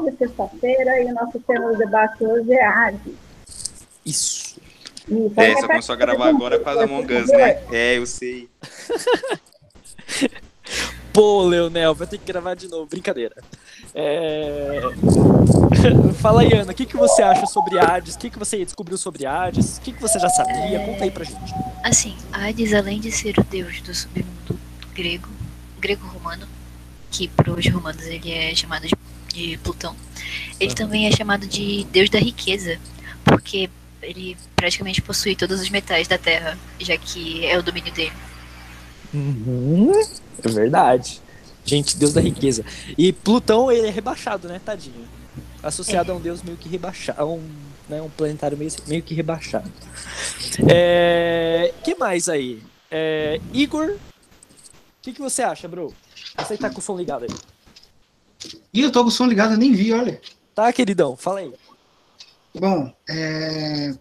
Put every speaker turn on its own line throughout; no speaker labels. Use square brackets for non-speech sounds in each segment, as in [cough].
19, sexta-feira, e o nosso tema do debate hoje é arte.
Isso.
Isso,
É, só começou a gravar agora causa da Among Us, né? É, eu sei. [laughs]
Pô, Leonel, vai ter que gravar de novo. Brincadeira. É... [laughs] Fala aí, Ana, o que, que você acha sobre Hades? O que, que você descobriu sobre Hades? O que, que você já sabia?
É.
Conta aí pra gente.
Assim, Hades, além de ser o deus do submundo grego, grego-romano, que para os romanos ele é chamado de, de Plutão, ele também é chamado de deus da riqueza, porque ele praticamente possui todos os metais da Terra, já que é o domínio dele.
Uhum, é verdade. Gente, deus da riqueza. E Plutão, ele é rebaixado, né, tadinho? Associado a um deus meio que rebaixado, a um, né, um planetário meio, meio que rebaixado. É... que mais aí? É, Igor, o que, que você acha, bro? Você que tá com o som ligado aí.
Ih, eu tô com o som ligado, eu nem vi, olha.
Tá, queridão? Fala aí.
Bom, é,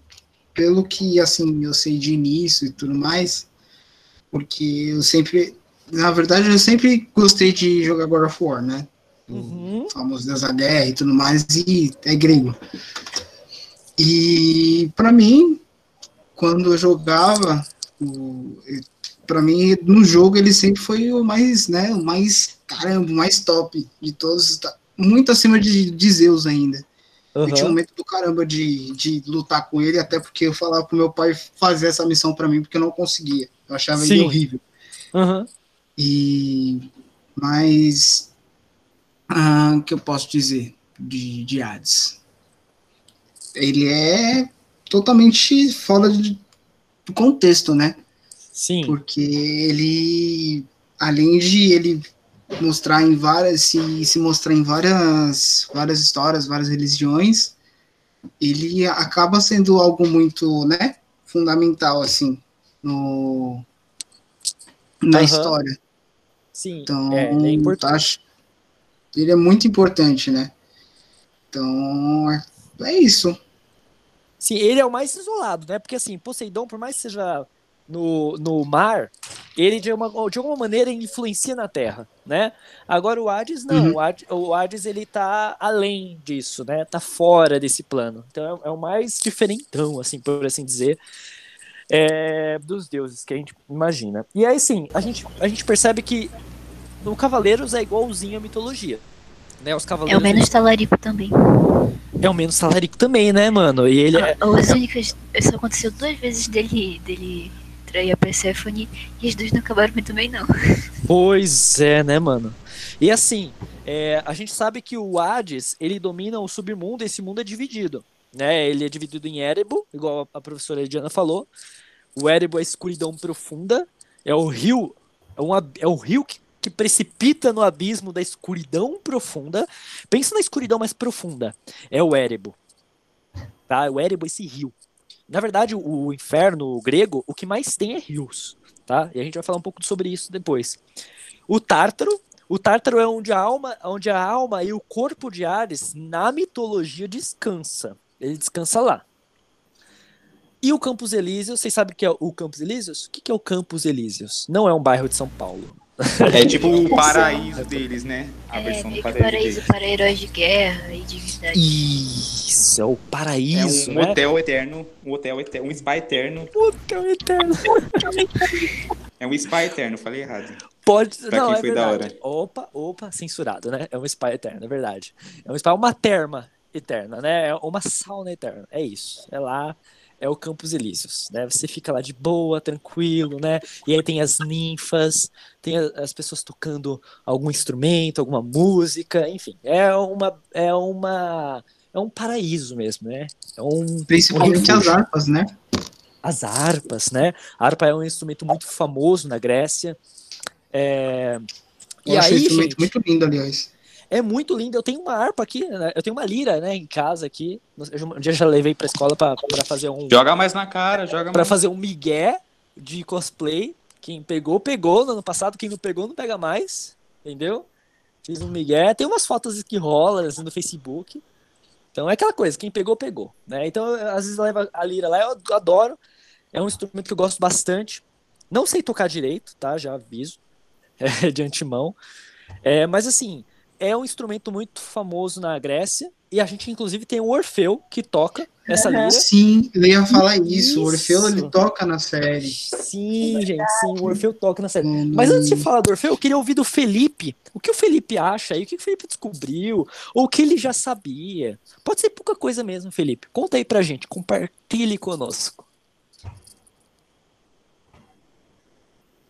pelo que assim eu sei de início e tudo mais, porque eu sempre, na verdade, eu sempre gostei de jogar God of War, né?
Uhum.
O famoso Deus da Guerra e tudo mais, e é grego. E pra mim, quando eu jogava, o, para mim no jogo ele sempre foi o mais, né, o mais caramba, o mais top de todos, tá muito acima de, de Zeus ainda. Eu tinha um
Uhum.
medo do caramba de, de lutar com ele, até porque eu falava pro meu pai fazer essa missão pra mim, porque eu não conseguia. Eu achava
Sim.
ele horrível.
Uhum.
E. Mas. ah, O que eu posso dizer de, de Hades? Ele é totalmente fora de- do contexto, né?
Sim.
Porque ele, além de ele mostrar em várias, se, se mostrar em várias, várias histórias, várias religiões, ele acaba sendo algo muito, né, fundamental, assim, no, na
Aham.
história.
Sim.
Então,
é, ele é importante.
acho, ele é muito importante, né? Então, é, é isso.
Sim, ele é o mais isolado, né? Porque assim, Poseidon, por mais que seja no, no mar, ele de, uma, de alguma maneira influencia na Terra, né? Agora o Hades não,
Uhum.
o, Hades, o Hades ele tá além disso, né? Tá fora desse plano. Então é, é o mais diferentão, assim, por assim dizer, é, dos deuses que a gente imagina. E aí sim, a gente, a gente percebe que no Cavaleiros é igualzinho à mitologia. Né, os
É o
cavaleiros
menos talarico também.
é o menos talarico também, né, mano? E ele é,
As únicas. Só aconteceu duas vezes dele, dele trair a Persephone e as duas não acabaram muito bem, não.
Pois é, né, mano? E assim, é, a gente sabe que o Hades, ele domina o submundo, e esse mundo é dividido, né? Ele é dividido em Erebo, igual a professora Ediana falou. O Erebo é a escuridão profunda, é o rio, é, um, é rio que, que precipita no abismo da escuridão profunda. Pensa na escuridão mais profunda, é o Erebo. Tá? O Erebo é esse rio. Na verdade, o, inferno grego, o que mais tem é rios, tá? E a gente vai falar um pouco sobre isso depois. O Tártaro, o Tártaro é onde a alma, onde a alma e o corpo de Ares na mitologia descansa. Ele descansa lá. E o Campos Elíseos, vocês sabem o que é o Campos Elíseos? O que é o Campos Elíseos? Não é um bairro de São Paulo.
É tipo [laughs] o paraíso deles, né? A
É
versão do paraíso.
paraíso para heróis de guerra e divindades.
Isso, é o
É
paraíso,
um
né?
hotel eterno, um hotel eterno, um spa eterno.
Hotel eterno.
É um spa eterno, falei errado.
Pode.
Pra
não,
quem
é
foi da
verdade. Opa, opa, censurado, né? É um spa eterno, é verdade. É um spa, uma terma eterna, né? É uma sauna eterna. É isso. É lá, é o Campos Elíseos, né? Você fica lá de boa, tranquilo, né? E aí tem as ninfas, tem as pessoas tocando algum instrumento, alguma música, enfim. É uma. É uma. É um paraíso mesmo, né? É um.
Principalmente
um
as harpas, né?
as harpas, né? A harpa é um instrumento muito famoso na Grécia. É...
Eu
E
acho
aí,
esse instrumento
gente,
muito lindo, aliás.
É muito lindo. Eu tenho uma harpa aqui, né? eu tenho uma lira, né, em casa aqui. Eu um dia já levei pra escola pra pra fazer um
Joga mais na cara, joga
para
mais.
fazer um migué de cosplay. Quem pegou, pegou no ano passado. Quem não pegou, não pega mais. Entendeu? Fiz um migué. Tem umas fotos que rolam assim, no Facebook. Então é aquela coisa, quem pegou, pegou. Né? Então, às vezes, leva a lira lá, eu adoro. É um instrumento que eu gosto bastante. Não sei tocar direito, tá? Já aviso. [laughs] é, de antemão. É, mas assim, é um instrumento muito famoso na Grécia e a gente inclusive tem o Orfeu que toca essa lira.
Sim, eu ia falar isso. O Orfeu
Isso.
ele toca na série.
Sim, gente, sim, o Orfeu toca na série.
No-
Mas
no-
antes de falar do Orfeu, eu queria ouvir do Felipe. O que o Felipe acha aí? O que o Felipe descobriu? Ou o que ele já sabia? Pode ser pouca coisa mesmo, Felipe. Conta aí pra gente, compartilhe conosco.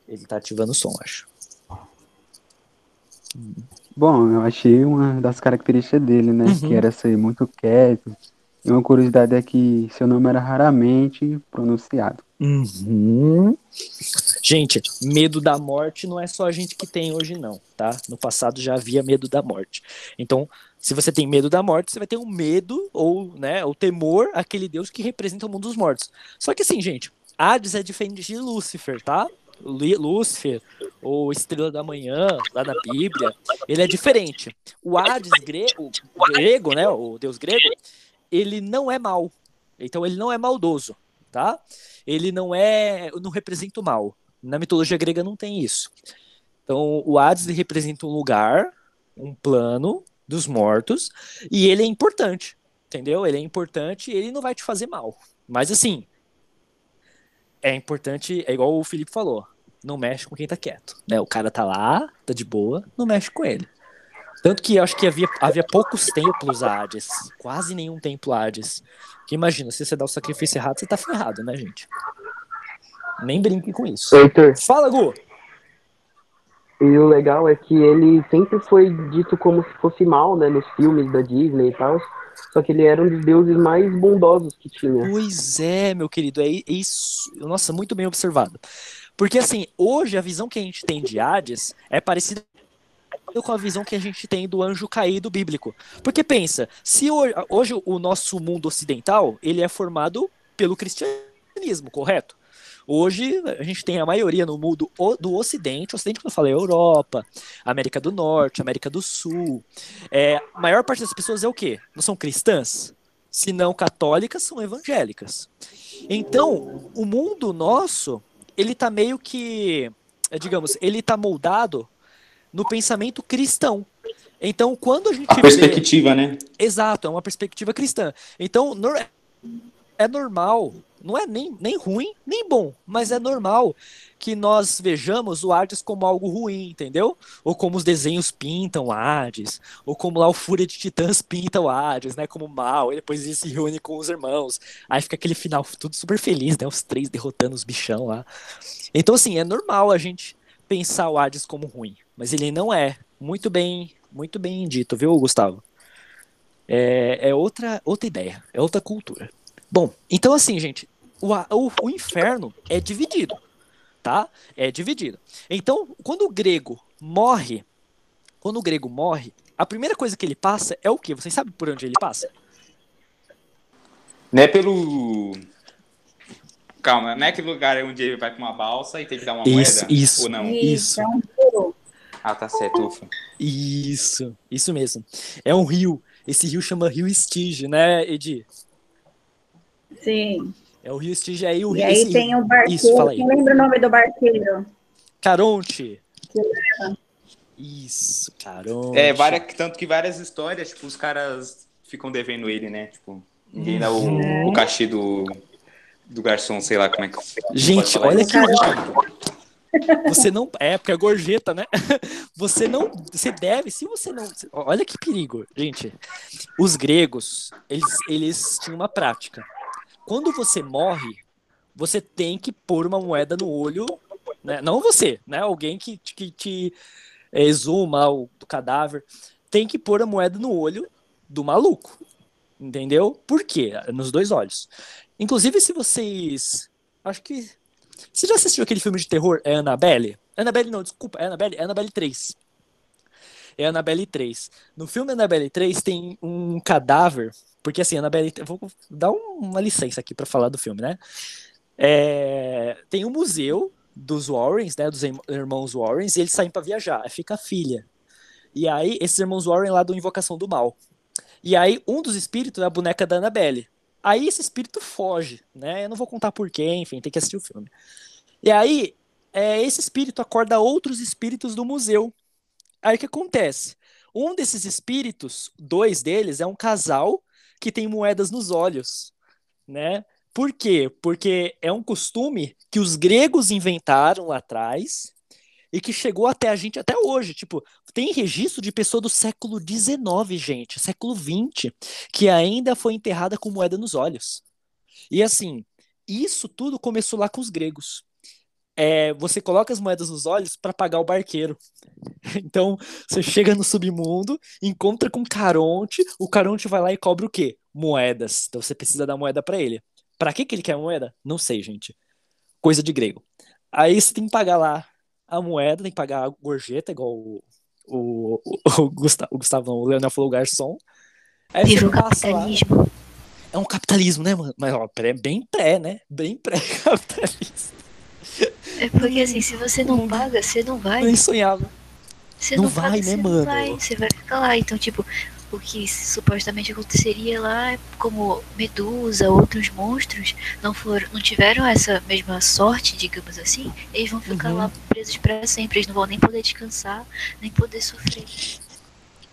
Ele tá ativando o som, acho.
Bom, eu achei uma das características dele, né?
Uhum.
Que era ser muito quieto. E uma curiosidade é que seu nome era raramente pronunciado.
Uhum. Gente, medo da morte não é só a gente que tem hoje, não, tá? No passado já havia medo da morte. Então, se você tem medo da morte, você vai ter um medo ou, né, o temor àquele Deus que representa o mundo dos mortos. Só que assim, gente, Hades é diferente de Lúcifer, tá? Lúcifer, ou Estrela da Manhã, lá na Bíblia, ele é diferente. O Hades gre o grego, né, o deus grego, ele não é mau. Então ele não é maldoso, tá? Ele não é, não representa o mal. Na mitologia grega não tem isso. Então o Hades representa um lugar, um plano dos mortos, e ele é importante, entendeu? Ele é importante e ele não vai te fazer mal. Mas assim, é importante, é igual o Felipe falou, não mexe com quem tá quieto, né? O cara tá lá, tá de boa, não mexe com ele. Tanto que eu acho que havia, havia poucos templos Hades, quase nenhum templo Hades. Que imagina, se você dá o sacrifício errado, você tá ferrado, né, gente? Nem brinque com isso.
Heitor,
Fala, Gu!
e o legal é que ele sempre foi dito como se fosse mal, né, nos filmes da Disney e tal. Só que ele era um dos deuses mais bondosos que tinha.
Pois é, meu querido, é isso. Nossa, muito bem observado. Porque assim, hoje a visão que a gente tem de Hades é parecida com a visão que a gente tem do anjo caído bíblico. Porque pensa, se hoje, hoje o nosso mundo ocidental, ele é formado pelo cristianismo, correto? Hoje a gente tem a maioria no mundo do Ocidente, Ocidente que eu falei, Europa, América do Norte, América do Sul. É, a maior parte das pessoas é o quê? Não são cristãs? Se não católicas, são evangélicas. Então, o mundo nosso, ele tá meio que, é, digamos, ele tá moldado no pensamento cristão. Então, quando a gente
A
vê...
perspectiva, né?
Exato, é uma perspectiva cristã. Então, é normal, não é nem, nem ruim, nem bom, mas é normal que nós vejamos o Hades como algo ruim, entendeu? Ou como os desenhos pintam o Hades, ou como lá o Fúria de Titãs pinta o Hades, né, como mal, e depois ele se reúne com os irmãos. Aí fica aquele final tudo super feliz, né, os três derrotando os bichão lá. Então, assim, é normal a gente pensar o Hades como ruim, mas ele não é. Muito bem, muito bem dito, viu, Gustavo? É, é outra, outra ideia, é outra cultura. Bom, então assim, gente, o, o, o inferno é dividido, tá? É dividido. Então, quando o grego morre, quando o grego morre, a primeira coisa que ele passa é o quê? Vocês sabem por onde ele passa?
Não é pelo. Calma, não é aquele lugar onde ele vai com uma balsa e tem que dar uma
Isso,
moeda?
isso.
Ou não?
Isso.
é um.
Ah, tá certo, ufa.
Isso, isso mesmo. É um rio. Esse rio chama Rio Estige, né, Edi?
Sim.
É o Rio Estige aí, o
E
rio.
aí
esse-
tem o barqueiro.
Isso, fala aí.
Quem lembra o nome do barqueiro?
Caronte.
Que
Isso, Caronte.
É, várias, tanto que várias histórias, tipo, os caras ficam devendo ele, né? Tipo, ninguém dá
Uhum.
o, o cachê do, do garçom, sei lá como é que.
Gente, olha
isso.
que. Você não. É, porque é gorjeta, né? [laughs] Você não. Você deve. Se você não. Olha que perigo, gente. Os gregos, eles, eles tinham uma prática. Quando você morre, você tem que pôr uma moeda no olho. Né? Não você, né? Alguém que, que te é, exuma o do cadáver. Tem que pôr a moeda no olho do maluco. Entendeu? Por quê? Nos dois olhos. Inclusive, se vocês. Acho que. Você já assistiu aquele filme de terror? É Annabelle? Annabelle não, desculpa. É Annabelle? É Annabelle 3. É Annabelle 3. No filme Annabelle 3 tem um cadáver. Porque assim, Annabelle. Vou dar um- uma licença aqui pra falar do filme, né? É, tem um museu dos Warrens, né? Dos irm- irmãos Warrens, e eles saem pra viajar. Fica a filha. E aí, esses irmãos Warren lá do Invocação do Mal. E aí, um dos espíritos é a boneca da Annabelle. Aí esse espírito foge, né? Eu não vou contar porquê, enfim, tem que assistir o filme. E aí, é, esse espírito acorda outros espíritos do museu. Aí o que acontece? Um desses espíritos, dois deles, é um casal que tem moedas nos olhos, né? Por quê? Porque é um costume que os gregos inventaram lá atrás e que chegou até a gente até hoje. Tipo, tem registro de pessoa do século XIX, gente, século XX, que ainda foi enterrada com moeda nos olhos. E assim, isso tudo começou lá com os gregos. É, você coloca as moedas nos olhos para pagar o barqueiro. [laughs] Então, você chega no submundo, encontra com Caronte, o Caronte vai lá e cobra o quê? Moedas. Então você precisa dar moeda para ele. Para que, que ele quer moeda? Não sei, gente. Coisa de grego. Aí você tem que pagar lá a moeda, tem que pagar a gorjeta, igual o, o, o, Gustavo, o Gustavo, o Leonel falou, o garçom. Aí
Viva o
passa lá.
capitalismo.
É um capitalismo, né, mano? Mas ó, bem pré, né? Bem pré-capitalista.
É porque assim, se você não paga, você não vai.
Nem sonhava.
Você
Não
não,
vai,
paga,
né,
você
mano?
Não vai, você vai ficar lá. Então, tipo, o que supostamente aconteceria lá é como Medusa, outros monstros não foram, não tiveram essa mesma sorte, digamos assim, eles vão ficar
Uhum.
lá presos pra sempre, eles não vão nem poder descansar, nem poder sofrer.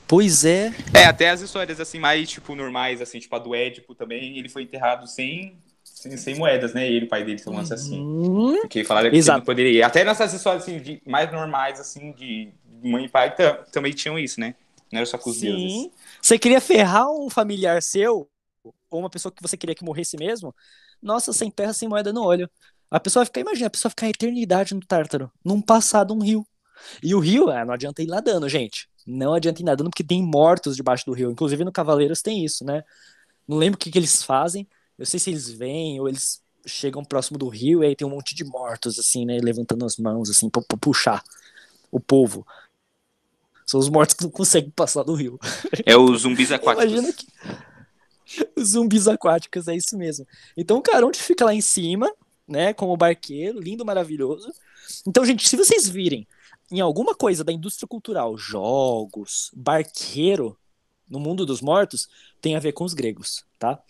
Pois é.
É, até as histórias assim mais tipo normais, assim, tipo a do Édipo também, ele foi enterrado sem, sem, sem moedas, né? Ele, o pai dele, falando assim.
Hum,
Porque falaram que
Exato.
não poderia. Até nessas histórias assim, de- mais normais, assim, de mãe e pai, ta- também tinham isso, né? Não era só com os deuses.
sim. Você queria ferrar um familiar seu, ou uma pessoa que você queria que morresse mesmo? Nossa, sem terra, sem moeda no olho. A pessoa vai ficar, imagina, a pessoa vai ficar a eternidade no Tártaro, num passado um rio. E o rio, ah, não adianta ir nadando, gente. Não adianta ir nadando porque tem mortos debaixo do rio. Inclusive no Cavaleiros tem isso, né? Não lembro o que, que eles fazem. Eu sei se eles vêm ou eles chegam próximo do rio e aí tem um monte de mortos, assim, né? Levantando as mãos, assim, pra, pra puxar o povo. São os mortos que não conseguem passar do rio.
É os zumbis [laughs] aquáticos.
Imagina que. Os zumbis aquáticos, é isso mesmo. Então o Caronte fica lá em cima, né? Como barqueiro, lindo, maravilhoso. Então, gente, se vocês virem em alguma coisa da indústria cultural, jogos, barqueiro, no mundo dos mortos, tem a ver com os gregos, tá?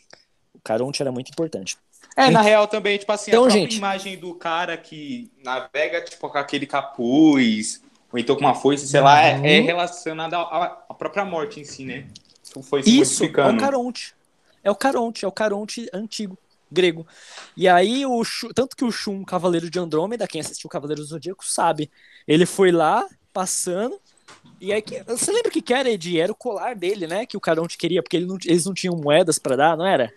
O Caronte era muito importante.
É, na real também, tipo assim,
Então,
a própria
gente.
imagem do cara que navega, tipo, com aquele capuz, ou então com uma foice, sei lá, é,
Uhum.
é relacionada à própria morte em si, né? Tipo, Foi
Isso, é o. Caronte. É o Caronte, é o Caronte antigo, grego. E aí, o tanto que o Shun, Cavaleiro de Andrômeda, quem assistiu Cavaleiro do Zodíaco sabe, ele foi lá, passando, e aí, que- você lembra o que que era, Edi? Era o colar dele, né, que o Caronte queria, porque ele não- eles não tinham moedas pra dar, não era?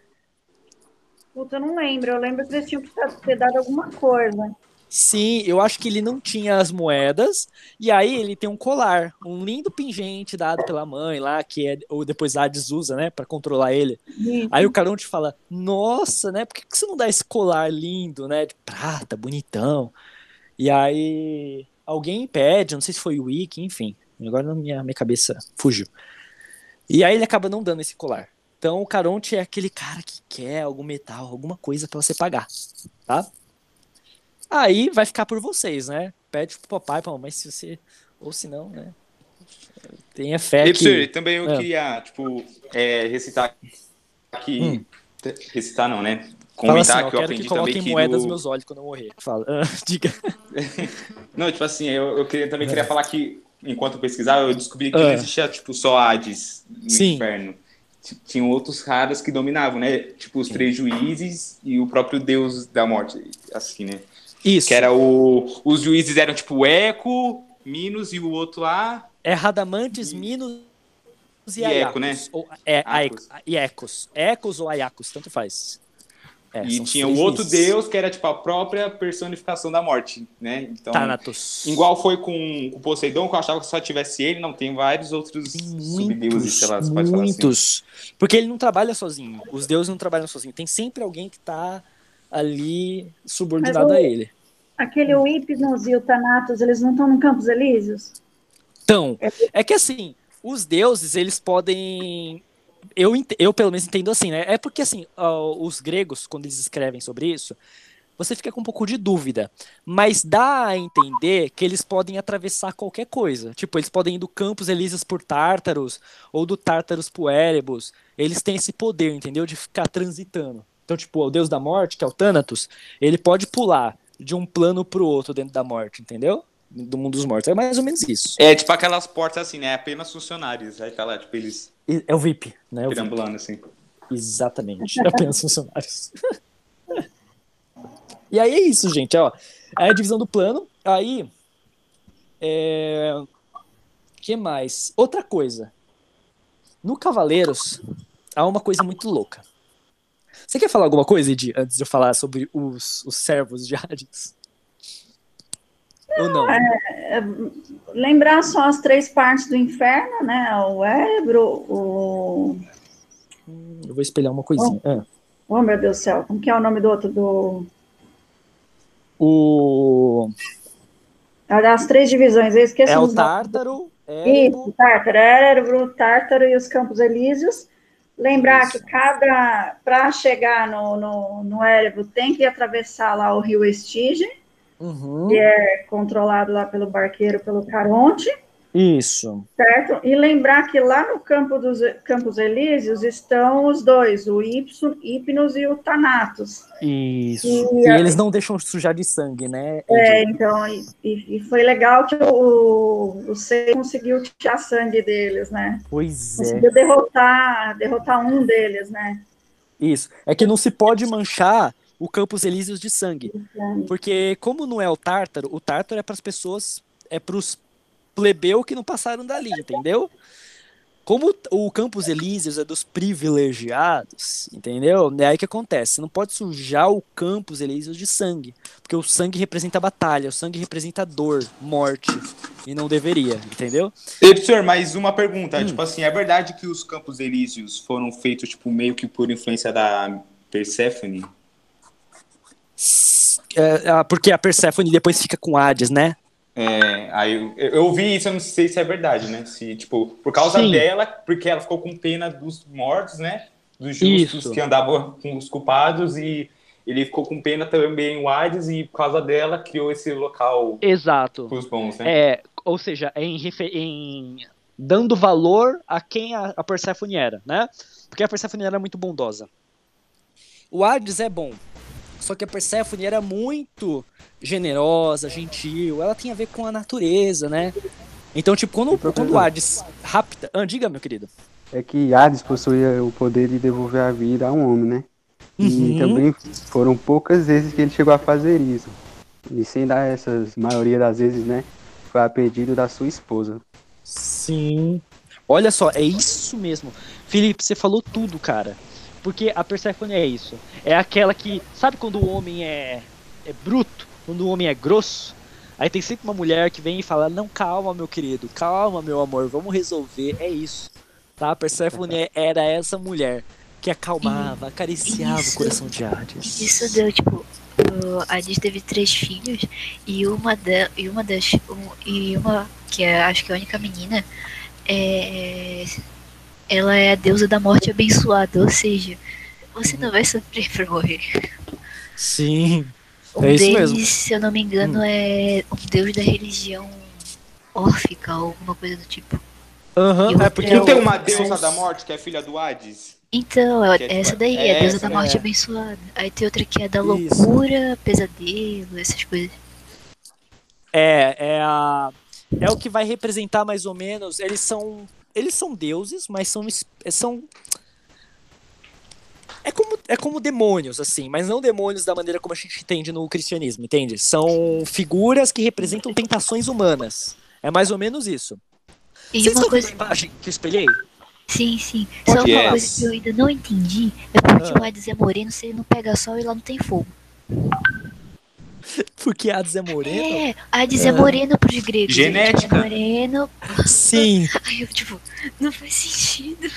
Puta, eu não lembro. Eu lembro que eles tinham que ter dado alguma coisa.
Sim, eu acho que ele não tinha as moedas, e aí ele tem um colar, um lindo pingente dado pela mãe lá, que é, ou depois a Hades usa, né, pra controlar ele. Aí o Caronte fala, nossa, né? Por que, que você não dá esse colar lindo, né? De prata, bonitão. E aí alguém pede, não sei se foi o Wiki, enfim. Agora na minha, minha cabeça fugiu. E aí ele acaba não dando esse colar. Então o Caronte é aquele cara que quer algum metal, alguma coisa pra você pagar, tá? Aí vai ficar por vocês, né? Pede pro papai, pra mamãe, se você... Ou se não, né? Tenha fé
E,
que...
também eu
É.
queria, tipo, é, recitar aqui.
Hum.
Recitar não, né?
Fala
Comentar
assim,
que eu
que
aprendi
coloquem
também que.
moedas
no-
nos meus olhos quando eu morrer. Fala, ah, [laughs] diga. [laughs]
Não, tipo assim, eu, eu queria, também queria falar que, enquanto eu pesquisava, eu descobri que
Ah.
não existia, tipo, só Hades no
Sim.
inferno. T- Tinham outros caras que dominavam, né? Tipo, os três juízes e o próprio deus da morte, assim, né?
Isso.
Que era o... Os juízes eram, tipo, Eco, Minos e o outro lá...
É Radamantes, Minos e,
E. Eco, né?
Ou, é,
Acos.
E Ecos. Ecos ou Aiacos, tanto faz. É,
e tinha o
seis
outro
juízes.
deus que era, tipo, a própria personificação da morte, né? Então,
Thanatos.
igual foi com o Poseidon, que eu achava que só tivesse ele, não, tem vários outros subdeuses,
muitos,
sei lá, você pode falar assim.
muitos. Porque ele não trabalha sozinho. Os deuses não trabalham sozinho. Tem sempre alguém que tá ali subordinado
o-
a ele.
Aquele o Hipnos e o Thanatos, eles não estão no Campos Elíseos?
Então, é que assim, os deuses, eles podem. Eu, eu pelo menos entendo assim, né? É porque assim, os gregos, quando eles escrevem sobre isso, você fica com um pouco de dúvida. Mas dá a entender que eles podem atravessar qualquer coisa. Tipo, eles podem ir do Campos Elíseos por Tártaros, ou do Tártaros por Erebus. Eles têm esse poder, entendeu? De ficar transitando. Então, tipo, o deus da morte, que é o Thanatos, ele pode pular de um plano pro outro dentro da morte, entendeu? Do mundo dos mortos. É mais ou menos isso.
É tipo aquelas portas assim, né? Apenas funcionários. Aí tá lá, tipo, eles
É o VIP, né? O VIP.
assim.
Exatamente. Apenas [laughs] funcionários. e aí é isso, gente. Ó, aí a divisão do plano. Aí. É... que mais? Outra coisa. No Cavaleiros, há uma coisa muito louca. Você quer falar alguma coisa, Edi, antes de eu falar sobre os, os servos de Hades? Ou não?
Lembrar só as três partes do inferno, né? O Ébro, o.
Eu vou espelhar uma coisinha. Ah.
Oh, meu Deus do céu, como que é o nome do outro? Do...
O...
As três divisões, eu esqueci
É o. Tártaro,
Isso,
Érebo,
Tártaro, Érebo, Tártaro e os Campos Elíseos. Lembrar
Isso.
que cada, para chegar no, no, no Érebo, tem que atravessar lá o rio Estige,
Uhum.
é controlado lá pelo barqueiro, pelo Caronte,
Isso.
certo? E lembrar que lá no campo dos Campos Elíseos estão os dois, o Hipnos e o Thanatos.
Isso.
E
E
a-
eles não deixam sujar de sangue, né?
É, então, e, e- foi legal que o, o Sei conseguiu tirar sangue deles, né?
Pois é.
Conseguiu derrotar, derrotar um deles, né?
Isso. É que não se pode manchar o Campos Elíseos de sangue. Porque, como não é o Tártaro, o Tártaro é para as pessoas, é para os plebeu que não passaram dali, entendeu? Como o Campos Elíseos é dos privilegiados, entendeu? É aí que acontece. Você não pode sujar o Campos Elíseos de sangue. Porque o sangue representa batalha, o sangue representa dor, morte. E não deveria, entendeu?
E, professor, mais uma pergunta.
Hum.
Tipo assim, é verdade que os Campos Elíseos foram feitos, tipo, meio que por influência da Persephone?
É, ah, porque a Persephone depois fica com Hades, né?
É, aí eu, eu ouvi isso, eu não sei se é verdade, né? Se, tipo, por causa
Sim.
dela, porque ela ficou com pena dos mortos, né? Dos justos
Isso.
que andavam com os culpados e ele ficou com pena também o Hades e por causa dela criou esse local
Exato.
pros bons, né?
É, ou seja, é em, em dando valor a quem a, a Persephone era, né? Porque a Persephone era muito bondosa. O Hades é bom, só que a Persephone era muito generosa, gentil, ela tem a ver com a natureza, né? Então, tipo, quando, quando o Hades rapta... Ah, diga, meu querido.
É que Hades possuía o poder de devolver a vida a um homem, né? E
Uhum.
também foram poucas vezes que ele chegou a fazer isso. E sem dar essas, maioria das vezes, né? Foi a pedido da sua esposa.
Sim. Olha só, é isso mesmo. Felipe, você falou tudo, cara. Porque a Persephone é isso. É aquela que. Sabe quando o homem é, é bruto? Quando o homem é grosso? Aí tem sempre uma mulher que vem e fala: Não, calma, meu querido, calma, meu amor, vamos resolver. É isso. Tá? A Persephone é- era essa mulher que acalmava, acariciava
Isso.
o coração de Hades.
Isso deu, tipo, o- a Hades teve três filhos e uma, da, e uma das. um- e uma, que é, acho que é a única menina, é, ela é a deusa da morte abençoada, ou seja, você não vai sofrer pra morrer.
Sim.
Um
É isso
deles,
mesmo.
se eu não me engano, é um deus da religião órfica ou alguma coisa do tipo.
Aham,
o
é porque.
Não tem
o-
uma deusa da morte que é filha do Hades?
Então, é
é tipo-
essa daí,
é
a deusa
essa,
da morte
é.
abençoada. Aí tem outra que é da
Isso.
loucura, pesadelo, essas coisas.
É, é a é o que vai representar mais ou menos. Eles são eles são deuses, mas são são é como, é como demônios, assim, mas não demônios da maneira como a gente entende no cristianismo, entende? São figuras que representam tentações humanas. É mais ou menos isso.
E
Vocês
uma
estão vendo
coisa.
a imagem que eu espelhei?
Sim, sim. Só
que
uma
é?
coisa que eu ainda não entendi é porque
Ah.
o Hades é moreno se ele não pega sol e lá não tem fogo. [laughs]
Porque Hades é moreno?
É, Hades é moreno pros gregos.
Genética.
É moreno.
Sim.
Aí eu, tipo, não faz sentido.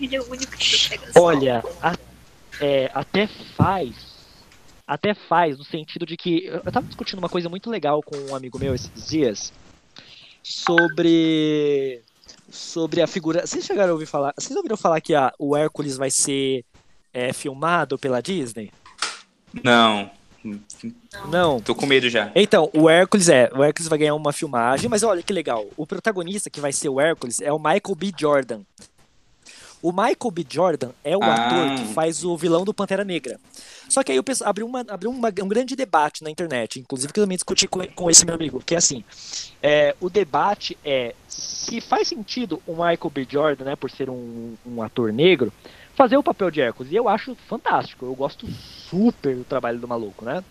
Ele é o único que pega.
Olha, a- é, até faz. Até faz, no sentido de que. Eu eu tava discutindo uma coisa muito legal com um amigo meu esses dias. Sobre. Sobre a figura. Vocês chegaram a ouvir falar. Vocês ouviram falar que a, o Hércules vai ser é, filmado pela Disney?
Não.
Não.
Tô com medo já.
Então, o Hércules é. O Hércules vai ganhar uma filmagem, mas olha que legal. O protagonista que vai ser o Hércules é o Michael B. Jordan. O Michael B. Jordan é o
Ah.
ator que faz o vilão do Pantera Negra. Só que aí eu penso, abriu, uma, abriu uma- um grande debate na internet, inclusive que eu também discuti com, com esse meu amigo, que é assim, é, o debate é se faz sentido o Michael B. Jordan, né, por ser um, um ator negro, fazer o papel de Hércules. E eu acho fantástico, eu gosto super do trabalho do maluco, né?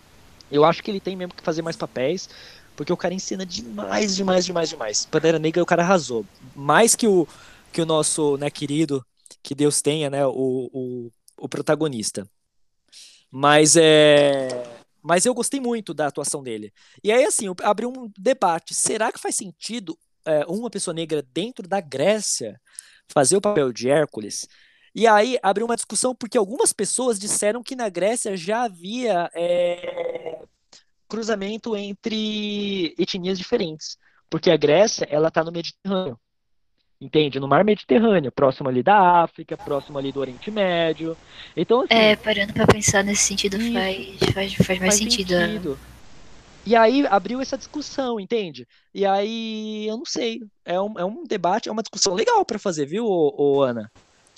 Eu acho que ele tem mesmo que fazer mais papéis, porque o cara ensina demais, demais, demais, demais. Pantera Negra o cara arrasou. Mais que o, que o nosso, né, querido, que Deus tenha, né, o, o, o protagonista. Mas é. Mas eu gostei muito da atuação dele. E aí, assim, eu abri um debate. Será que faz sentido é, uma pessoa negra dentro da Grécia fazer o papel de Hércules? E aí abriu uma discussão porque algumas pessoas disseram que na Grécia já havia é, cruzamento entre etnias diferentes. Porque a Grécia, ela tá no Mediterrâneo. Entende? No mar Mediterrâneo, próximo ali da África, próximo ali do Oriente Médio. Então, assim,
É, parando pra pensar nesse sentido,
Isso.
faz, faz, faz mais
faz
sentido. é.
sentido. E aí abriu essa discussão, entende? E aí, eu não sei. É um, é um debate, é uma discussão legal pra fazer, viu, ô, ô, Ana?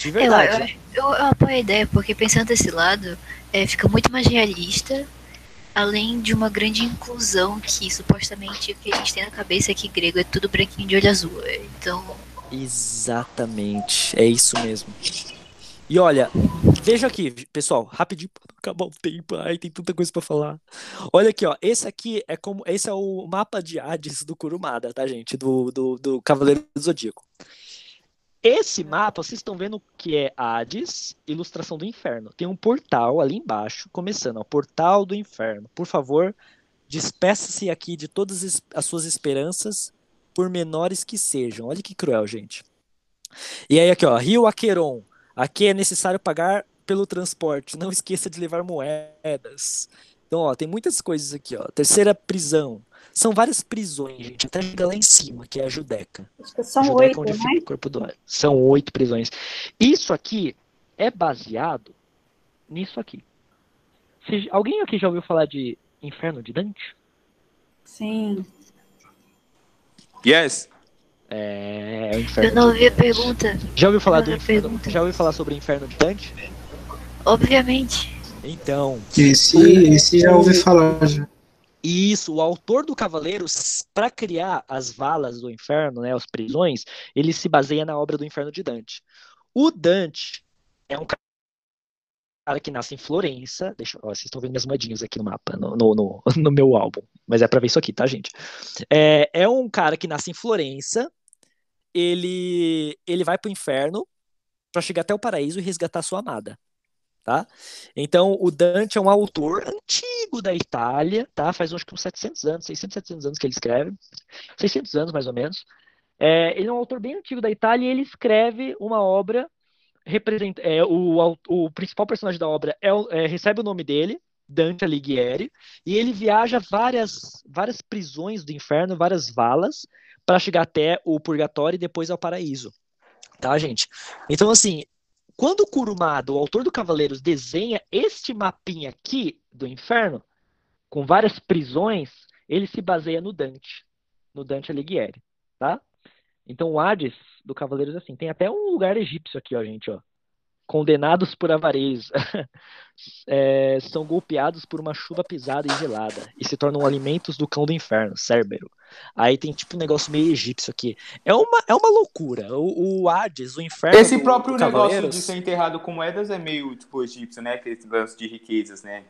De
Eu,
verdade.
eu, eu, eu apoio a ideia, porque pensando desse lado, é, fica muito mais realista, além de uma grande inclusão que supostamente o que a gente tem na cabeça é que grego é tudo branquinho de olho azul. Então,
Exatamente. É isso mesmo. E olha, veja aqui, pessoal, rapidinho pra não acabar o tempo. Ai, tem tanta coisa pra falar. Olha aqui, ó. Esse aqui é como. Esse é o mapa de Hades do Kurumada, tá, gente? Do, do, do Cavaleiro do Zodíaco. Esse mapa, vocês estão vendo que é Hades, ilustração do inferno. Tem um portal ali embaixo, começando, ó, portal do inferno. Por favor, despeça-se aqui de todas as- as suas esperanças, por menores que sejam. Olha que cruel, gente. E aí aqui, ó, Rio Aqueron. Aqui é necessário pagar pelo transporte. Não esqueça de levar moedas. Então, ó, tem muitas coisas aqui, ó. Terceira prisão. São várias prisões, gente, até chegar lá em cima, que é a Judeca.
São
Judeca,
oito,
onde
né?
fica o corpo do São oito prisões. Isso aqui é baseado nisso aqui. Você- alguém aqui já ouviu falar de Inferno de Dante?
Sim.
Yes.
É, é o Inferno
eu não
de
ouvi a pergunta,
Já ouviu falar do Inferno?
pergunta.
Já ouviu falar sobre o Inferno de Dante?
obviamente.
Então,
Esse, esse já ouvi falar já.
Isso, o autor do Cavaleiro, para criar as valas do inferno, né, as prisões, ele se baseia na obra do Inferno de Dante. O Dante é um cara que nasce em Florença. Deixa, ó, vocês estão vendo minhas moedinhas aqui no mapa, no, no, no, [laughs] no meu álbum, mas é para ver isso aqui, tá, gente? É, é um cara que nasce em Florença. Ele ele vai pro inferno para chegar até o paraíso e resgatar sua amada tá? Então, o Dante é um autor antigo da Itália, tá? Faz que uns 700 anos, 600, 700 anos que ele escreve, 600 anos mais ou menos. É, ele é um autor bem antigo da Itália e ele escreve uma obra representa, é, o, o principal personagem da obra é, é, recebe o nome dele, Dante Alighieri, e ele viaja várias várias prisões do inferno, várias valas, para chegar até o purgatório e depois ao paraíso. Tá, gente? Então, assim, quando o Kurumada, o autor do Cavaleiros, desenha este mapinha aqui do inferno, com várias prisões, ele se baseia no Dante, no Dante Alighieri, tá? Então o Hades do Cavaleiros é assim, tem até um lugar egípcio aqui, ó, gente, ó. Condenados por avareza, [laughs] É, são golpeados por uma chuva pesada e gelada e se tornam alimentos do cão do inferno, Cérbero. Aí tem tipo um negócio meio egípcio aqui. É uma, é uma loucura. O, o Hades, o inferno
Esse
do-
próprio
do
negócio de ser enterrado com moedas é meio, tipo, egípcio, né? Aquele lance de riquezas, né?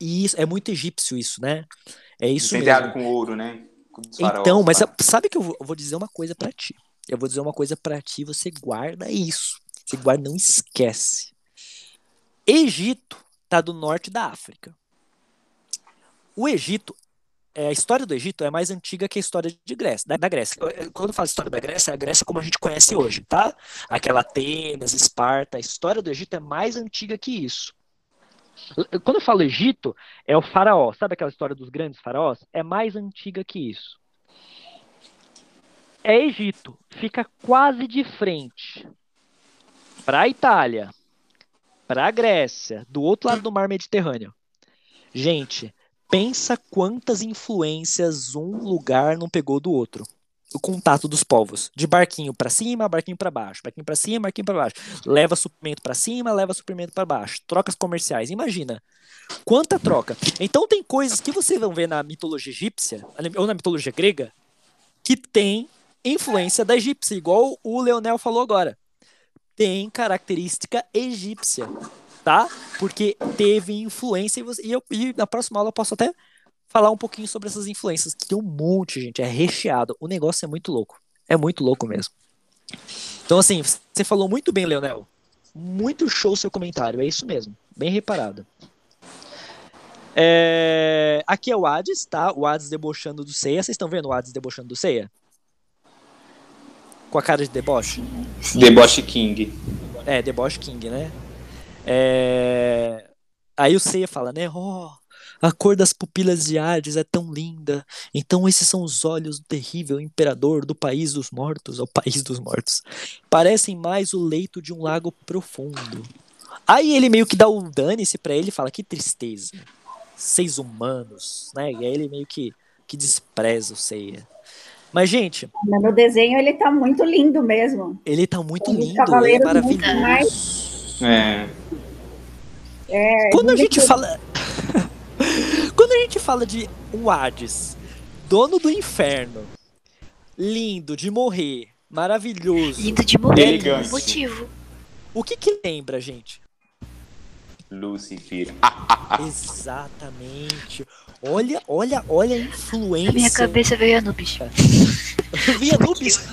Isso, é muito egípcio isso, né? É isso
ser enterrado
mesmo.
com ouro, né? Com faraós,
Então, mas sabe que eu vou, eu vou dizer uma coisa pra ti. Eu vou dizer uma coisa pra ti, você guarda isso. Você guarda, não esquece. Egito tá do norte da África. O Egito, é, a história do Egito é mais antiga que a história de Grécia, da, da Grécia. Quando eu falo história da Grécia, é a Grécia como a gente conhece hoje, tá? Aquela Atenas, Esparta, a história do Egito é mais antiga que isso. Quando eu falo Egito, é o faraó. Sabe aquela história dos grandes faraós? É mais antiga que isso. É Egito. Fica quase de frente para a Itália, para a Grécia, do outro lado do mar Mediterrâneo. Gente, pensa quantas influências um lugar não pegou do outro. o contato dos povos, de barquinho pra cima, barquinho pra baixo, barquinho pra cima, barquinho pra baixo. Leva suprimento pra cima, leva suprimento pra baixo. Trocas comerciais, imagina. Quanta troca. Então tem coisas que vocês vão ver na mitologia egípcia, ou na mitologia grega, que tem influência da egípcia, igual o Leonel falou agora. Tem característica egípcia, tá? Porque teve influência e, você- e eu, e na próxima aula eu posso até falar um pouquinho sobre essas influências, que tem um monte, gente, é recheado. O negócio é muito louco. É muito louco mesmo. Então, assim, você falou muito bem, Leonel. Muito show seu comentário, é isso mesmo. Bem reparado. É, Aqui é o Hades, tá? O Hades debochando do Seiya. Vocês estão vendo o Hades debochando do Seiya? Com a cara de deboche?
Deboche King.
É, Deboche King, né? É... Aí o Seiya fala, né? Oh, a cor das pupilas de Hades é tão linda. Então esses são os olhos do terrível imperador do país dos mortos, ou país dos mortos. Parecem mais o leito de um lago profundo. Aí ele meio que dá o dane-se pra ele e fala, que tristeza. Seis humanos, né? E aí ele meio que, que despreza o Seiya. Mas, gente,
Mas No desenho ele tá muito lindo mesmo.
ele tá muito
Os
lindo, ele é maravilhoso.
É.
Quando a gente fala. [laughs] Quando a gente fala de um Hades, dono do inferno, lindo de morrer, maravilhoso,
Lindo de morrer,
Elegante.
motivo.
o que que lembra, gente?
Lucifer.
Exatamente. Olha, olha, olha a
Na
influência.
minha cabeça veio Anubis. [laughs]
Vi Anubis. [laughs]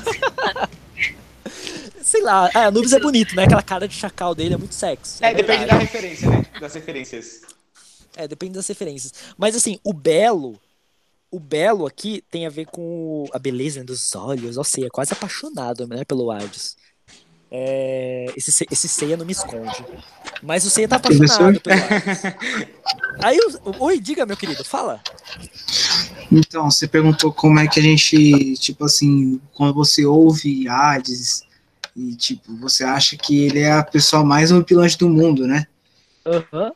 Sei lá, ah, Anubis é bonito, né? Aquela cara de chacal dele é muito sexy.
É, depende da referência, né? Das referências.
É, depende das referências. Mas assim, o belo, o belo aqui tem a ver com a beleza né, dos olhos. Ou seja, é quase apaixonado né, pelo Hades. É, esse, Se- esse Seiya não me esconde. Mas o Seiya tá apaixonado pelo Hades. Aí, o- oi, diga, meu querido, fala.
Então, você perguntou como é que a gente, tipo assim, quando você ouve Hades e, tipo, você acha que ele é a pessoa mais horripilante do mundo, né?
Aham.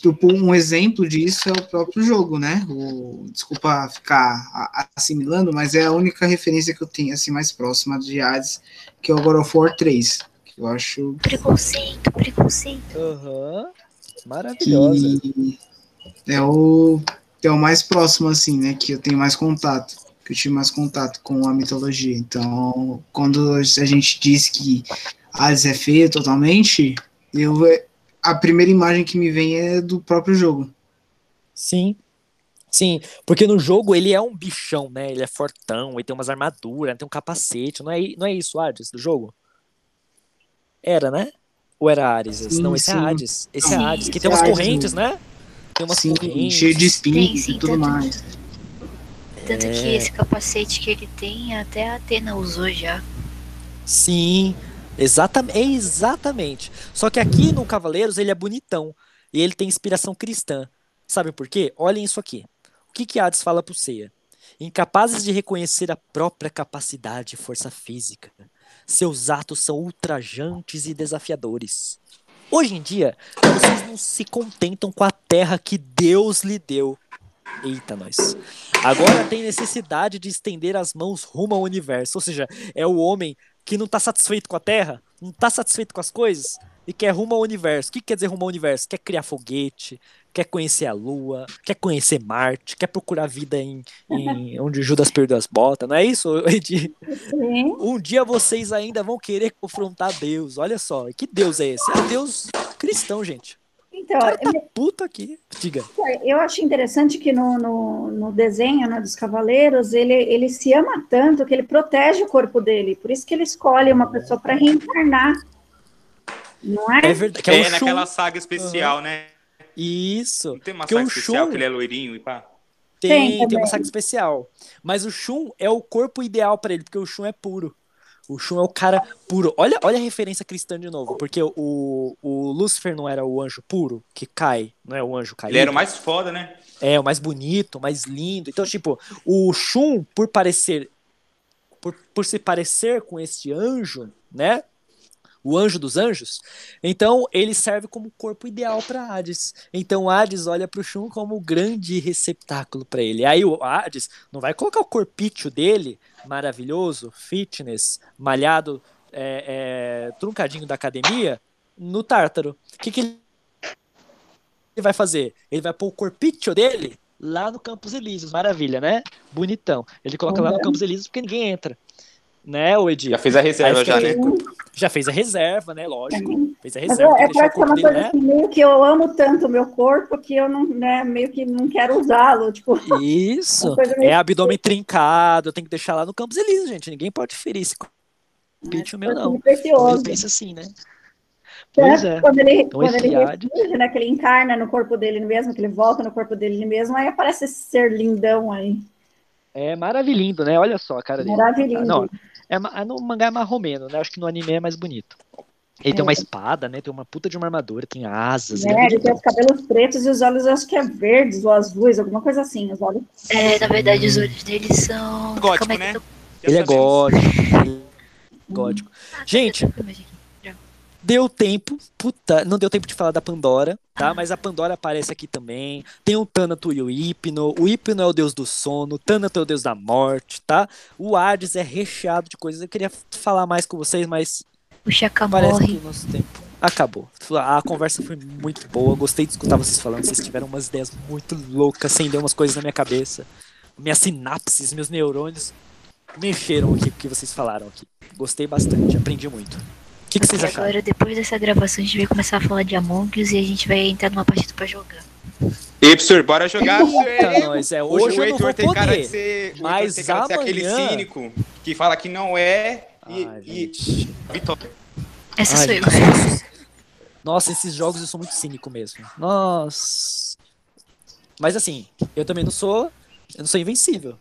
Tipo, um exemplo disso é o próprio jogo, né? O, desculpa ficar assimilando, mas é a única referência que eu tenho, assim, mais próxima de Hades, que é o God of War 3. Que eu acho
Preconceito, preconceito.
Aham. Maravilhosa.
que é o, é o mais próximo, assim, né? Que eu tenho mais contato, que eu tive mais contato com a mitologia. Então, quando a gente diz que Hades é feio totalmente, eu, a primeira imagem que me vem é do próprio jogo.
Sim. Sim, porque no jogo ele é um bichão, né? Ele é fortão, ele tem umas armaduras, tem um capacete. Não é, não é isso, Hades, do jogo? Era, né? Ou era Ares?
Sim,
não, esse
sim.
é Hades. Esse é
Sim,
Hades, que tem
é
umas
Hades
correntes,
mesmo.
né? Tem umas
Sim,
correntes.
cheio de espinhos e tudo
tanto-
mais.
Tanto
É.
que esse capacete que ele tem, até a Atena usou já.
Sim, exatamente, exatamente. Só que aqui no Cavaleiros ele é bonitão e ele tem inspiração cristã. Sabe por quê? Olhem isso aqui. O que que Hades fala pro Seiya? Incapazes de reconhecer a própria capacidade e força física, seus atos são ultrajantes e desafiadores. Hoje em dia, vocês não se contentam com a terra que Deus lhe deu. Eita, nós. Agora tem necessidade de estender as mãos rumo ao universo. Ou seja, é o homem que não tá satisfeito com a Terra, não tá satisfeito com as coisas e quer rumo ao universo. O que quer dizer rumo ao universo? Quer criar foguete, quer conhecer a Lua, quer conhecer Marte, quer procurar vida em, em [laughs] onde Judas perdeu as botas. Não é isso, Edi? Um dia vocês ainda vão querer confrontar Deus. Olha só, que Deus é esse? É Deus cristão, gente. O
Então,
cara tá puto aqui. Diga.
eu acho interessante que no, no, no desenho né, dos Cavaleiros, ele, ele se ama tanto que ele protege o corpo dele. Por isso que ele escolhe uma pessoa para reencarnar. Não é?
É verdade. Que é,
É, naquela saga especial, né?
Isso.
Não tem uma
Porque
saga
o
especial
Shun-
que ele é loirinho e pá.
Tem,
Tem
tem, uma saga especial. Mas o Shun é o corpo ideal pra ele, porque o Shun é puro. O Shun é o cara puro. Olha, olha a referência cristã de novo, porque o, o Lúcifer não era o anjo puro que cai, não é o anjo caído.
Ele era o mais foda, né?
É, o mais bonito, o mais lindo. Então, tipo, o Shun, por parecer. Por, por se parecer com este anjo, né? O anjo dos anjos. Então ele serve como corpo ideal para Hades. Então Hades olha para o Shun como o grande receptáculo para ele. Aí o Hades não vai colocar o corpício dele, maravilhoso, fitness, malhado, é, é, truncadinho da academia, no Tártaro. O que, que ele vai fazer? Ele vai pôr o corpício dele lá no Campos Elíseos. Maravilha, né? Bonitão. Ele coloca lá no Campos Elíseos porque ninguém entra. Né, o Edir?
Já fez a reserva, já, né?
Já fez a reserva, né? Lógico. Fez a reserva.
é, é
o
é
corpo
uma coisa
né?
assim, meio que eu amo tanto o meu corpo que eu não, né, meio que não quero usá-lo. Tipo,
Isso. [laughs] É abdômen trincado, tem que deixar lá no Campos Elíseos, gente. Ninguém pode ferir esse corpício meu, não.
muito
Então,
precioso.
ele pensa assim, né? Pois é.
Quando ele,
Então,
quando ele ressurge, né, que ele encarna no corpo dele mesmo, que ele volta no corpo dele mesmo, aí aparece esse ser lindão aí.
É maravilhindo, né? Olha só a cara dele.
Maravilhoso.
Não, é, no mangá é mais romeno, né? Acho que no anime é mais bonito. Ele tem
É.
uma espada, né? Tem uma puta de uma armadura, tem asas.
Né,
ele é
ele tem os cabelos pretos e os olhos, acho que é verdes ou azuis, alguma coisa assim. Os olhos.
É, na verdade, os olhos dele são.
Gótico,
é
né?
tô-
Ele é gótico. ele é gótico. Gente,
eu tô com a imagem aqui.
Deu tempo, puta, não deu tempo de falar da Pandora, tá? Mas a Pandora aparece aqui também. Tem o Thanato e o Hipno. O Hipno é o deus do sono, o Thanato é o deus da morte, tá? O Hades é recheado de coisas. Eu queria falar mais com vocês, mas
O Chaka
parece
morre.
que o nosso tempo acabou. A conversa foi muito boa, gostei de escutar vocês falando. Vocês tiveram umas ideias muito loucas, acendeu umas coisas na minha cabeça. Minhas sinapses, meus neurônios mexeram aqui com o que vocês falaram aqui. Gostei bastante, aprendi muito. Que, que vocês acharam?
agora, depois dessa gravação, a gente vai começar a falar de Among Us e a gente vai entrar numa partida pra jogar.
E, professor, bora jogar.
Eita, nós, é, hoje,
Hoje, o
eu não vou
Heitor tem cara de ser,
mas
tem cara de ser aquele cínico que fala que não é e,
Ai,
e. Vitória.
Essa
Ai,
sou eu.
Nossa, esses jogos eu sou muito cínico mesmo. Nossa. Mas assim, eu também não sou. Eu não sou invencível.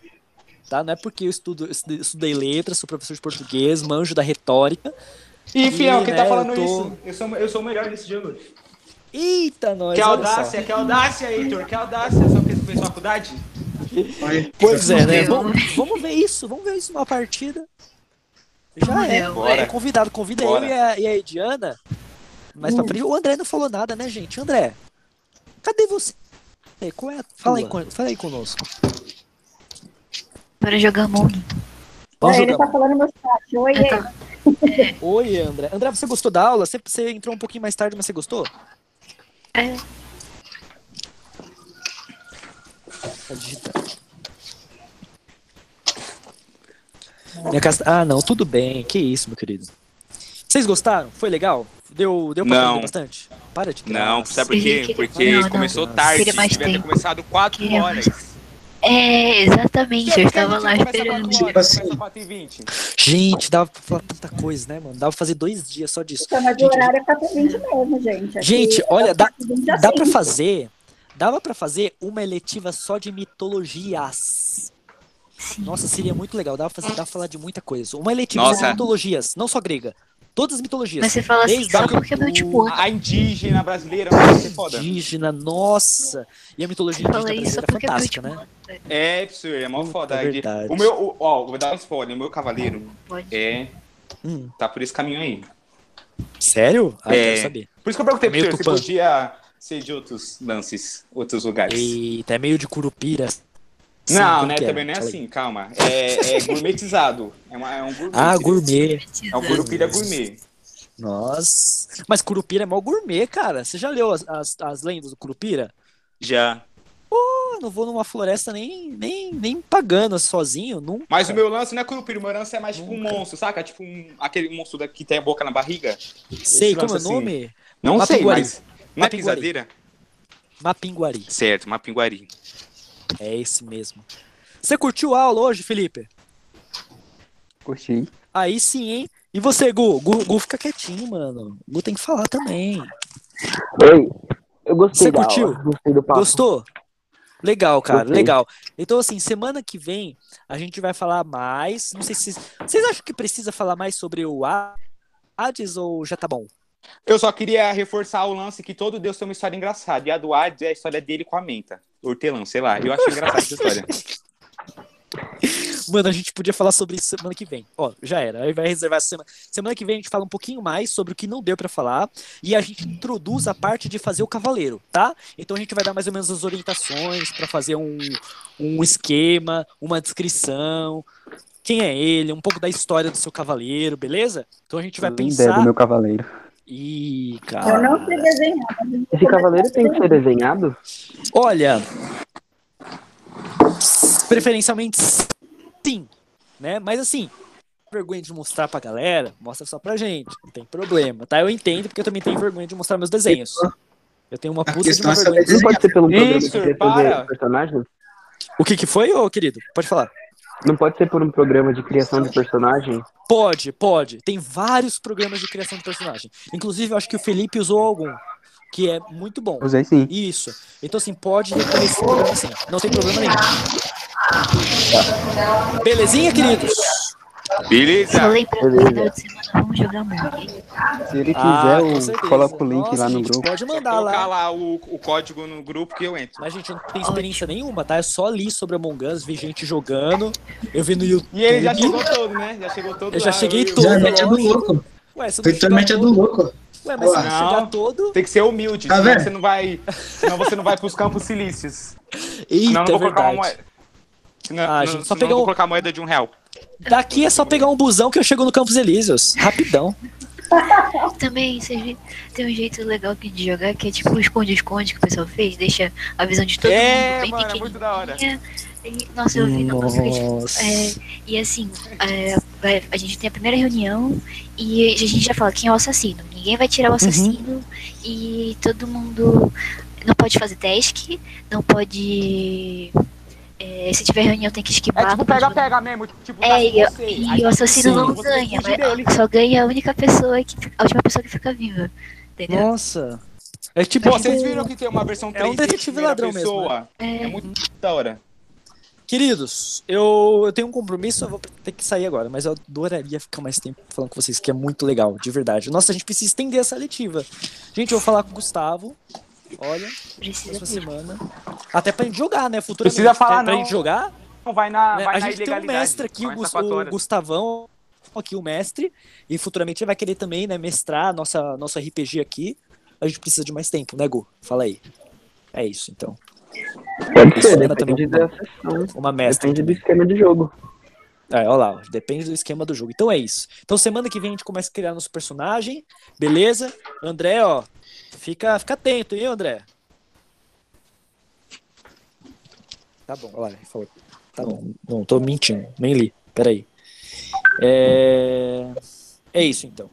Tá? Não é porque eu estudo, eu estudei letras, sou professor de português, manjo da retórica.
E, fiel, quem
né,
tá falando
eu tô-
isso? Eu sou, eu sou o melhor nesse jogo.
Eita, nós.
Que audácia, que audácia, Heitor, que audácia. Só porque você fez faculdade?
Pois é, né? Vamos, vamos ver isso, vamos ver isso numa partida. Já é.
bora.
É convidado, convida
Bora.
eu e a, e a Ediana. Mas pra frente, o André não falou nada, né, gente? André, cadê você? Qual é a Fala aí, fala aí conosco.
Bora jogar Among
É, ele
jogar.
tá falando no meu chat. Oi,
Ah, tá. [laughs]
Oi, André. André, você gostou da aula? Você, você entrou um pouquinho mais tarde, mas você gostou?
É,
Tá digitando. Minha casa... Ah, não, tudo bem. Que isso, meu querido. Vocês gostaram? Foi legal? Deu, deu pra
Não.
bastante? Para de graça.
Não, sabe por quê? Porque
não, não.
começou
Queria
tarde. Devia ter começado 4
Queria
horas.
É, exatamente. Eu estava lá esperando.
Tipo assim.
4 e 20?
Gente, dava pra falar tanta coisa, né, mano? Dava pra fazer dois dias só disso.
Tá, mas o
Gente,
horário é 4h20 mesmo, gente. Aqui
Gente,
é
olha, dá,
4h20
dá pra
assim.
fazer. Dava pra fazer uma eletiva só de mitologias.
Sim.
Nossa, seria muito legal. Dava pra, fazer, dava pra falar de muita coisa. Uma eletiva só
Nossa.
de mitologias, não só grega. Todas as mitologias.
Mas você fala assim
Desde
só
a-
porque é meu tipo.
A indígena brasileira vai ser foda.
indígena, nossa. E a mitologia indígena
isso
brasileira é
é
fantástica,
tipo.
né?
É, professor, é mó foda.
verdade.
O meu, o- ó, vou dar um spoiler. O meu cavaleiro
Pode.
é.
Hum,
Tá por esse caminho aí.
sério? Ah,
É.
quero saber.
Por isso que eu perguntei
É meio
pro senhor se podia ser de outros lances, outros lugares.
Eita, é meio de curupira. Sim,
não, né?
é?
Também não é assim, calma. É, é gourmetizado. É, uma, é um gourmet.
Ah, gourmet.
É um curupira gourmet.
Nossa. Mas curupira é mó gourmet, cara. Você já leu as, as, as lendas do curupira?
Já.
Pô, não vou numa floresta nem, nem, nem pagando sozinho, nunca.
Mas o meu lance não é curupira, o meu lance é mais tipo um
Nunca.
monstro, saca? Tipo um, aquele monstro que tem a boca na barriga.
Sei,
esse
como é o
assim.
nome?
Não sei,
Mapinguari.
mas. Não é
Mapinguari.
pisadeira?
Mapinguari.
Certo, Mapinguari.
É esse mesmo. Você curtiu a aula hoje, Felipe?
Curti.
Aí sim, hein? E você, Gu? Gu, Gu fica quietinho, mano. Gu tem que falar também.
Oi, eu gostei
Você
da
curtiu?
aula, gostei do papo.
Gostou? Legal, cara,
Gostei.
legal. Então, assim, semana que vem a gente vai falar mais. Não sei se. Vocês acham que precisa falar mais sobre o Hades ou já tá bom?
Eu só queria reforçar o lance que todo Deus tem uma história engraçada. E a do Hades é a história dele com a menta. Hortelã, sei lá. Eu achei engraçada essa história. [laughs]
Mano, a gente podia falar sobre isso semana que vem. Ó, já era. Aí vai reservar essa semana. Semana que vem a gente fala um pouquinho mais sobre o que não deu pra falar e a gente introduz a parte de fazer o cavaleiro, tá? Então a gente vai dar mais ou menos as orientações pra fazer um, um esquema, uma descrição. Quem é ele, um pouco da história do seu cavaleiro, beleza? Então a gente vai
Nem ideia do
pensar.
meu cavaleiro.
Ih,
Eu
cara.
não sei desenhar. eu
Esse cavaleiro tem que ser desenhado?
Olha, preferencialmente sim, né? Mas assim, vergonha de mostrar pra galera, mostra só pra gente, não tem problema, tá? Eu entendo porque eu também tenho vergonha de mostrar meus desenhos. Eu tenho uma puta de uma
é saber
vergonha.
Não pode ser pelo
Isso,
de personagens?
O que que foi, ô querido? Pode falar.
Não pode ser por um programa de criação de personagem?
Pode, pode. Tem vários programas de criação de personagem. Inclusive, eu acho que o Felipe usou algum, que é muito bom.
Usei sim.
Isso. Então, assim, pode recorrer esse programa sim. Não tem problema nenhum. Belezinha, queridos?
Beleza.
De semana vamos jogar Among.
Se ele quiser,
Ah,
eu
certeza.
coloco o link
Nossa,
lá no
gente,
grupo.
Pode mandar
colocar
lá.
lá o, o código no grupo que eu entro.
Mas, gente, eu não tenho experiência nenhuma, tá? Eu só li sobre Among Us, vi gente jogando, eu vi no YouTube.
E ele já chegou todo, né? Já chegou todo
Eu já
lá,
cheguei
eu-
todo.
Já mete a do louco.
Ué, não
Feito
chegar
mete a do louco.
Ué, mas se não
Não.
chegar todo...
Tem que ser humilde,
Tá
senão
vendo?
você não vai. Senão você não vai pros campos silícios.
Eita,
Senão eu não
é
vou colocar uma
verdade.
moeda. Senão,
Ah,
não-
gente, só pegar
vou
um-
colocar a moeda de um real.
Daqui é só pegar um busão que eu chego no Campos Elíseos. Rapidão. [laughs]
Também vocês viram, tem um jeito legal aqui de jogar que é tipo o esconde-esconde que o pessoal fez, deixa a visão de todo
É,
mundo bem
mano, é
pequenininha.
muito da hora.
E, nossa, eu vi, não. É, e assim, é, vai- a gente tem a primeira reunião e a gente já fala quem é o assassino. Ninguém vai tirar o assassino e todo mundo não pode fazer task, não pode. É, se tiver reunião tem que esquivar.
É tipo
não pode-
pega-pega mesmo. Tipo, tá
É,
com
e,
você.
e o assassino
sim,
não ganha, só ganha a única pessoa que. A última pessoa que fica viva. Entendeu?
Nossa. É tipo.
Pô, vocês viram que tem uma versão 3
É um detetive ladrão mesmo,
pessoa?
É,
É muito da hora.
Queridos, eu, eu tenho um compromisso, eu vou ter que sair agora, mas eu adoraria ficar mais tempo falando com vocês, que é muito legal, de verdade. Nossa, a gente precisa estender essa letiva. Gente, eu vou falar com o Gustavo. Olha,
precisa
essa
ter.
semana. Até pra gente jogar, né? Futuramente.
Precisa falar
pra,
não.
gente jogar.
Não vai na,
né?
vai
A
na
gente tem um mestre aqui, o. Gustavão, aqui o mestre, e futuramente ele vai querer também, né, mestrar nossa, nosso RPG aqui. A gente precisa de mais tempo, né, Gu? Fala aí. É isso, então.
Pode ser, depende
também
da sessão.
Uma mestra.
Depende do esquema de jogo.
É, olha lá, depende do esquema do jogo. Então é isso. Então semana que vem a gente começa a criar nosso personagem, beleza? André, ó, fica, fica atento, hein, André? Tá bom, olha lá, falou. Tá bom, não tô mentindo, nem li. Peraí. É... é isso então.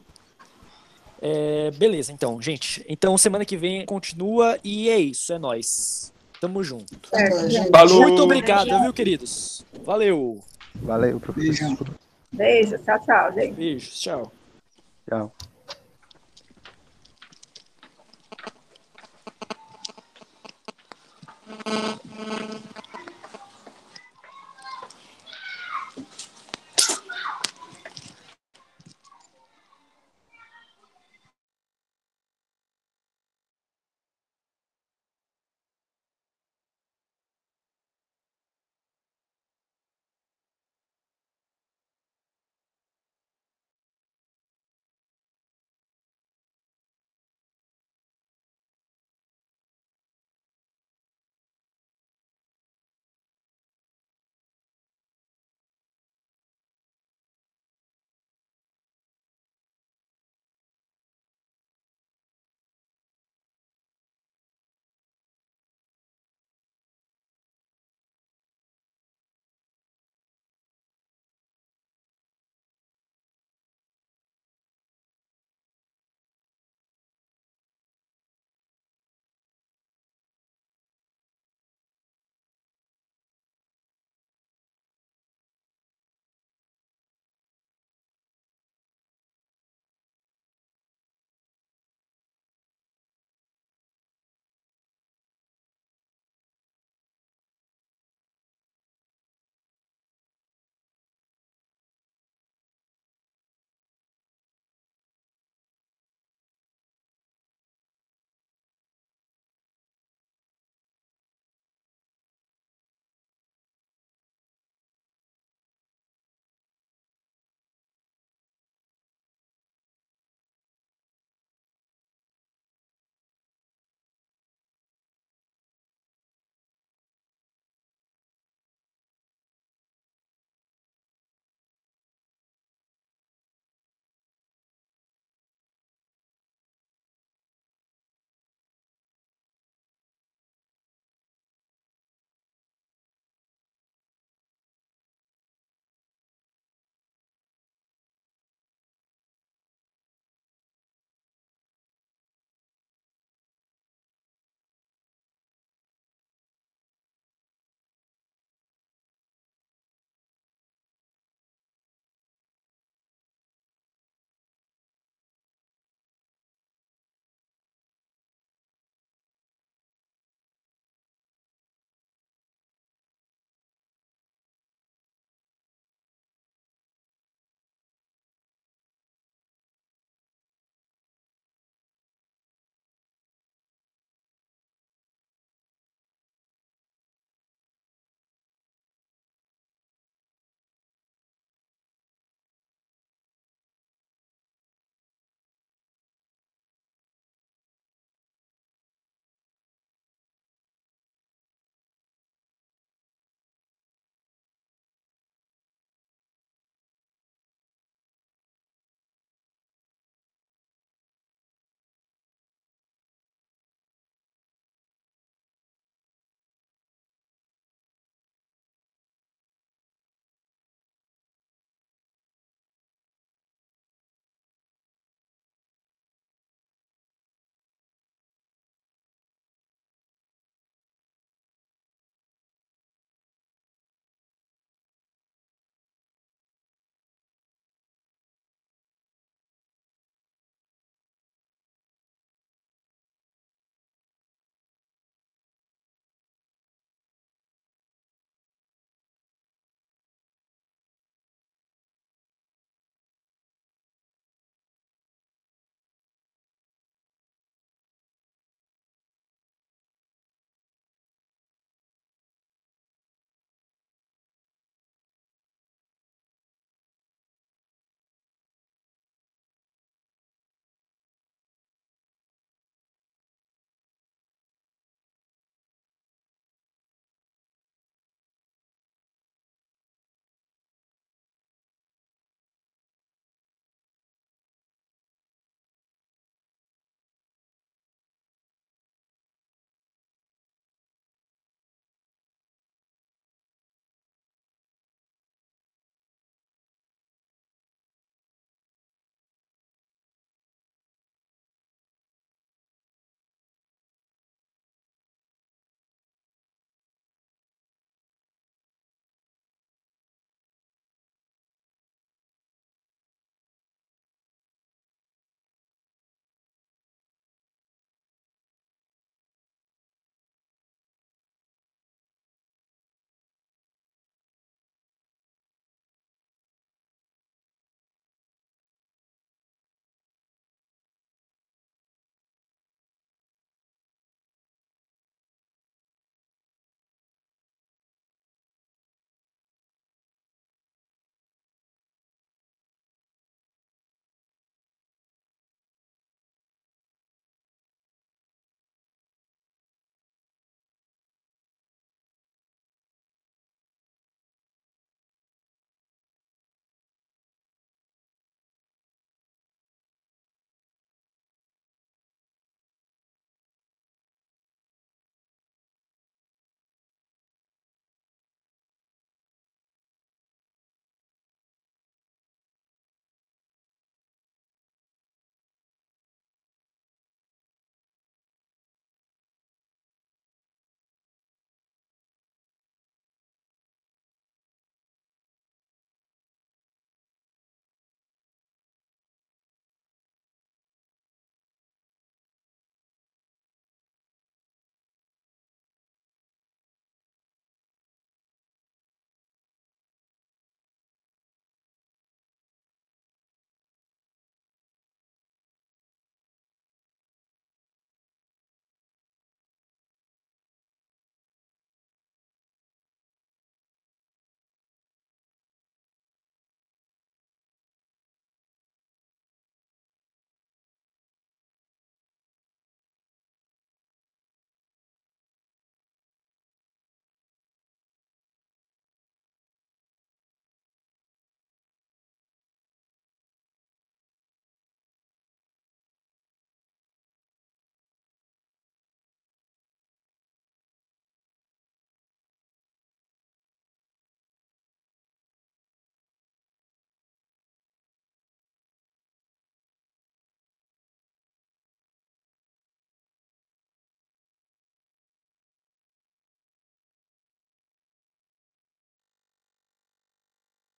É, beleza, então, gente. Então semana que vem continua e é isso, é nóis. Tamo junto.
Falou.
Muito obrigado, viu, queridos? Valeu.
Valeu, professor.
Beijo.
Beijo, tchau, tchau, gente.
Beijos, tchau.
Tchau.